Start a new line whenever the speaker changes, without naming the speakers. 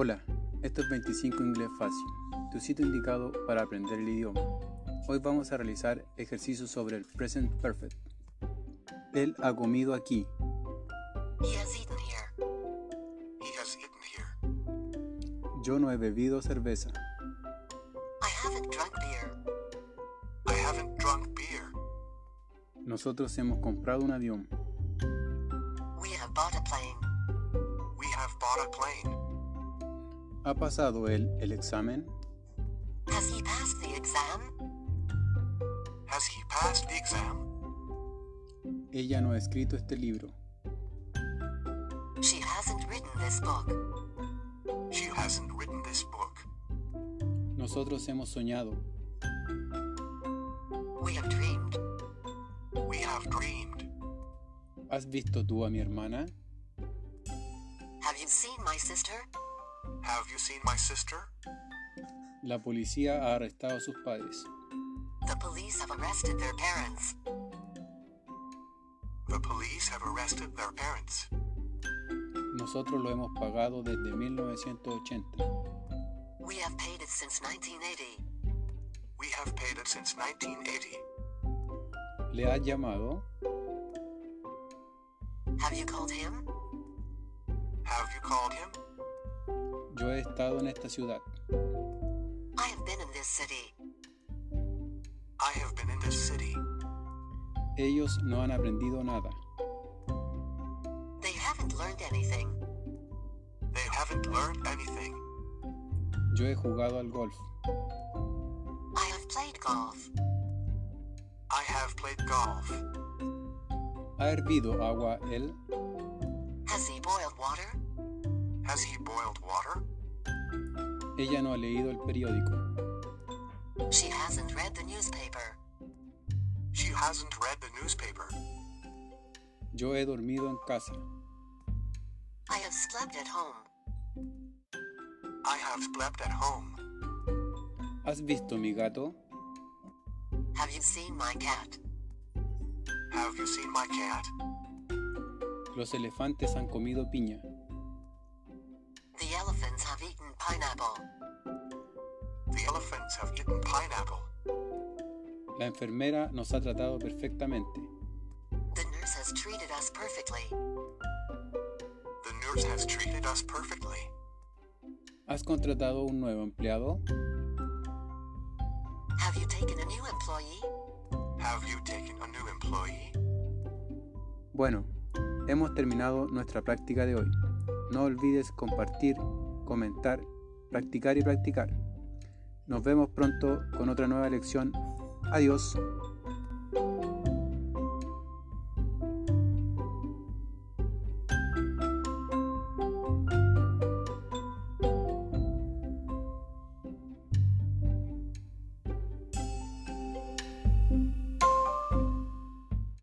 Esto es 25 Inglés Fácil, tu sitio indicado para aprender el idioma. Hoy vamos a realizar ejercicios sobre el present perfect. Él ha comido aquí.
He has eaten here.
He has eaten here.
Yo no he bebido cerveza.
I haven't drunk beer.
I haven't drunk beer.
Nosotros hemos comprado un avión.
We have bought a plane.
We have bought a plane.
¿Ha pasado él el examen?
Has he passed the exam?
Has he passed the exam?
Ella no ha escrito este libro.
She hasn't written this book.
She hasn't written this book.
Nosotros hemos soñado.
We have dreamed.
We have dreamed.
¿Has visto tú a mi hermana?
Have you seen my sister?
Have you seen my sister?
La policía ha arrestado a sus padres.
The police have arrested their parents.
The police have arrested their parents.
Nosotros lo hemos pagado desde 1980.
We have paid it since 1980.
We have paid it since 1980.
¿Le has llamado?
Have you called him?
Have you called him?
Yo he estado en esta ciudad.
I have been in this city.
I have been in this city.
Ellos no han aprendido nada.
They haven't learned anything.
They haven't learned anything.
Yo he jugado al golf.
I have played golf.
I have played golf.
¿Ha hervido agua él?
Has he boiled water?
Has he boiled water?
Ella no ha leído el periódico.
She hasn't read the newspaper.
She hasn't read the newspaper.
Yo he dormido en casa.
I have slept at home.
I have slept at home.
¿Has visto mi gato?
Have you seen my cat?
Have you seen my cat?
Los elefantes han comido piña.
Pineapple.
The elephants have eaten pineapple.
La enfermera nos ha tratado perfectamente.
The nurse has treated us perfectly.
The nurse has treated us perfectly.
¿Has contratado un nuevo empleado?
Have you taken a new employee?
Have you taken a new employee?
Bueno, hemos terminado nuestra práctica de hoy. No olvides compartir, comentar, practicar y practicar. Nos vemos pronto con otra nueva lección. Adiós.